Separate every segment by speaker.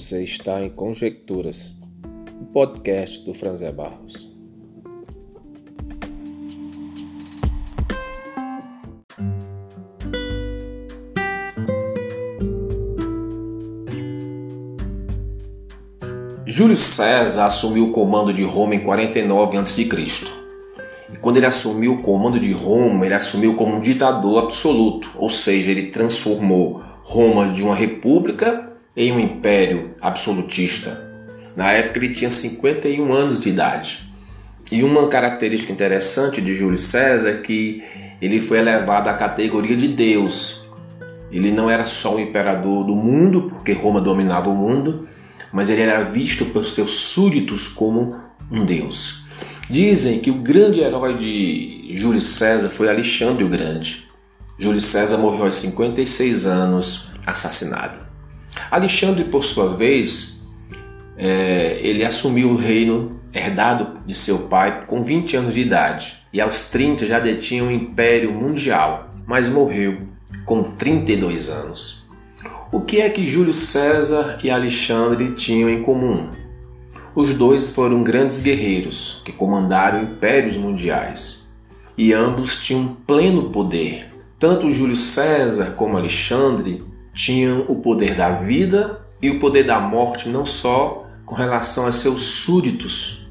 Speaker 1: Você está em Conjecturas, o podcast do Franzé Barros.
Speaker 2: Júlio César assumiu o comando de Roma em 49 a.C. E quando ele assumiu o comando de Roma, ele assumiu como um ditador absoluto, ou seja, ele transformou Roma de uma república em um império absolutista. Na época ele tinha 51 anos de idade. E uma característica interessante de Júlio César é que ele foi elevado à categoria de Deus. Ele não era só o imperador do mundo, porque Roma dominava o mundo, mas ele era visto pelos seus súditos como um Deus. Dizem que o grande herói de Júlio César foi Alexandre o Grande. Júlio César morreu aos 56 anos, assassinado. Alexandre, por sua vez, é, ele assumiu o reino herdado de seu pai com 20 anos de idade e aos 30 já detinha um império mundial, mas morreu com 32 anos. O que é que Júlio César e Alexandre tinham em comum? Os dois foram grandes guerreiros que comandaram impérios mundiais e ambos tinham pleno poder. Tanto Júlio César como Alexandre tinham o poder da vida e o poder da morte, não só com relação a seus súditos,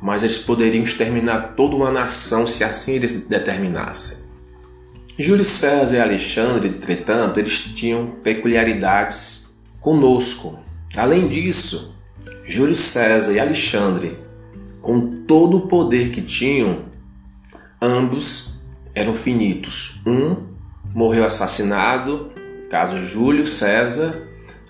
Speaker 2: mas eles poderiam exterminar toda uma nação se assim eles determinassem. Júlio César e Alexandre, entretanto, eles tinham peculiaridades conosco. Além disso, Júlio César e Alexandre, com todo o poder que tinham, ambos eram finitos. Um morreu assassinado caso Júlio César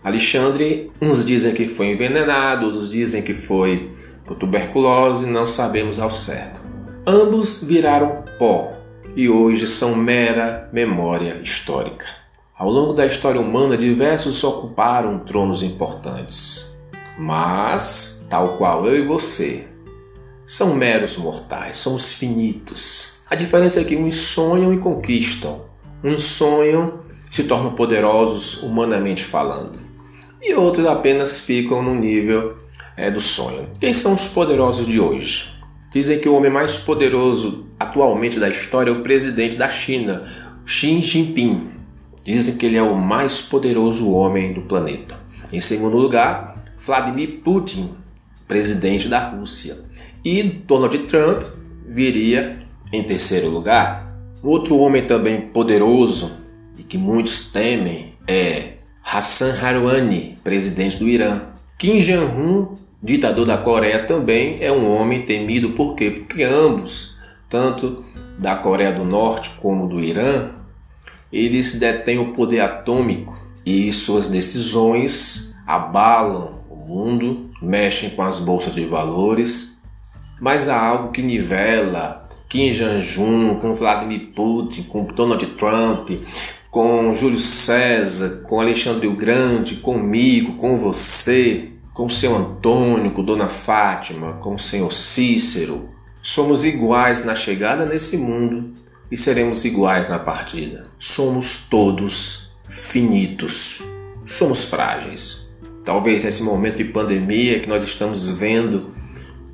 Speaker 2: Alexandre, uns dizem que foi envenenado, outros dizem que foi por tuberculose, não sabemos ao certo. Ambos viraram pó e hoje são mera memória histórica. Ao longo da história humana, diversos ocuparam tronos importantes. Mas, tal qual eu e você, são meros mortais, somos finitos. A diferença é que uns sonham e conquistam, uns sonham se tornam poderosos humanamente falando, e outros apenas ficam no nível é, do sonho. Quem são os poderosos de hoje? Dizem que o homem mais poderoso atualmente da história é o presidente da China, Xi Jinping. Dizem que ele é o mais poderoso homem do planeta. Em segundo lugar, Vladimir Putin, presidente da Rússia. E Donald Trump viria em terceiro lugar. Outro homem também poderoso que muitos temem é Hassan Rouhani, presidente do Irã. Kim Jong-un, ditador da Coreia, também é um homem temido. Por quê? Porque ambos, tanto da Coreia do Norte como do Irã, eles detêm o poder atômico e suas decisões abalam o mundo, mexem com as bolsas de valores. Mas há algo que nivela Kim Jong-un com Vladimir Putin, com Donald Trump, com Júlio César, com Alexandre o Grande, comigo, com você, com seu Antônio, com Dona Fátima, com o senhor Cícero. Somos iguais na chegada nesse mundo e seremos iguais na partida. Somos todos finitos. Somos frágeis. Talvez nesse momento de pandemia que nós estamos vendo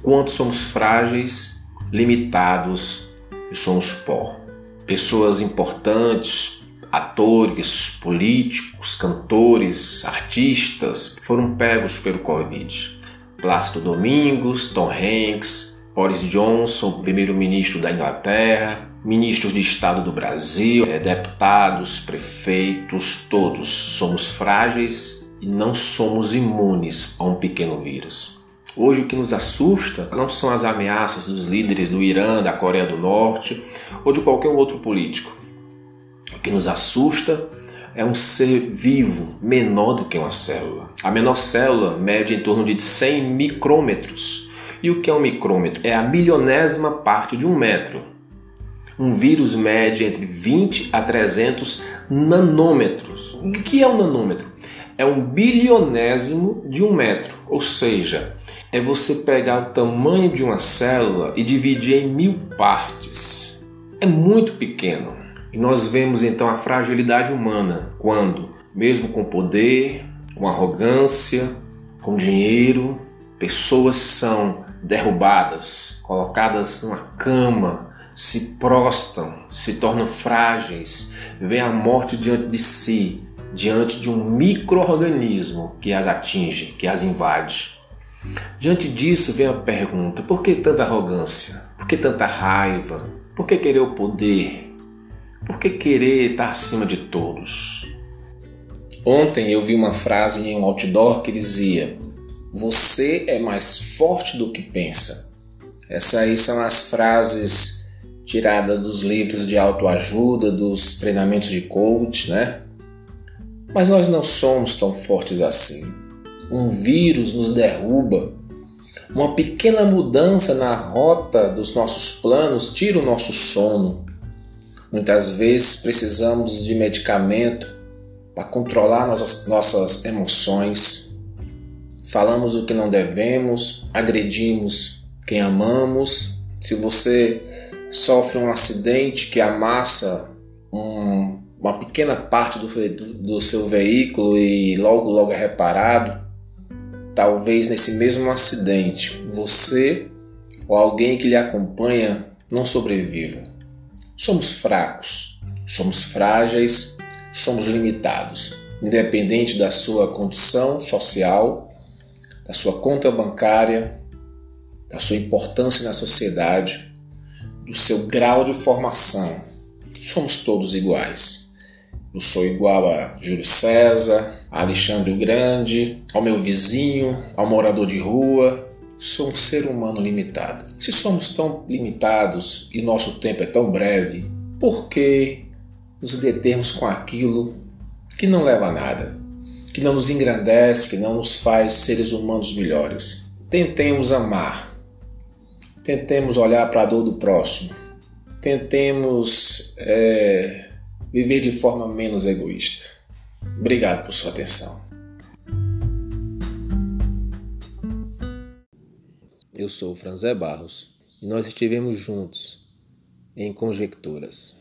Speaker 2: quanto somos frágeis, limitados e somos pó. Pessoas importantes, atores, políticos, cantores, artistas foram pegos pelo Covid. Plácido Domingos, Tom Hanks, Boris Johnson, primeiro-ministro da Inglaterra, ministros de Estado do Brasil, eh, deputados, prefeitos, todos somos frágeis e não somos imunes a um pequeno vírus. Hoje o que nos assusta não são as ameaças dos líderes do Irã, da Coreia do Norte ou de qualquer outro político. Que nos assusta é um ser vivo menor do que uma célula. A menor célula mede em torno de 100 micrômetros. E o que é um micrômetro? É a milionésima parte de um metro. Um vírus mede entre 20 a 300 nanômetros. O que é um nanômetro? É um bilionésimo de um metro, ou seja, é você pegar o tamanho de uma célula e dividir em mil partes. É muito pequeno. E nós vemos então a fragilidade humana quando, mesmo com poder, com arrogância, Com dinheiro, pessoas são derrubadas, colocadas numa cama, se prostam, se tornam frágeis, vê a morte diante de si, diante de um microorganismo que as atinge, que as invade. Diante disso vem a pergunta: por que tanta arrogância? Por que tanta raiva? Por que querer o poder? Por que querer estar acima de todos?
Speaker 1: Ontem eu vi uma frase em um outdoor que dizia: Você é mais forte do que pensa. Essas aí são as frases tiradas dos livros de autoajuda, dos treinamentos de coach, né? Mas nós não somos tão fortes assim. Um vírus nos derruba. Uma pequena mudança na rota dos nossos planos tira o nosso sono. Muitas vezes precisamos de medicamento para controlar nossas, nossas emoções. Falamos o que não devemos, agredimos quem amamos. Se você sofre um acidente que amassa um, uma pequena parte do, do, do seu veículo e logo logo é reparado, talvez nesse mesmo acidente você ou alguém que lhe acompanha não sobreviva. Somos fracos, somos frágeis somos limitados, independente da sua condição social, da sua conta bancária, da sua importância na sociedade, do seu grau de formação. Somos todos iguais. Eu sou igual a Júlio César, a Alexandre o Grande, ao meu vizinho, ao morador de rua. Sou um ser humano limitado. Se somos tão limitados e nosso tempo é tão breve, por que nos determos com aquilo que não leva a nada, que não nos engrandece, que não nos faz seres humanos melhores. Tentemos amar, tentemos olhar para a dor do próximo, tentemos é, viver de forma menos egoísta. Obrigado por sua atenção. Eu sou Franzé Barros e nós estivemos juntos em Conjecturas.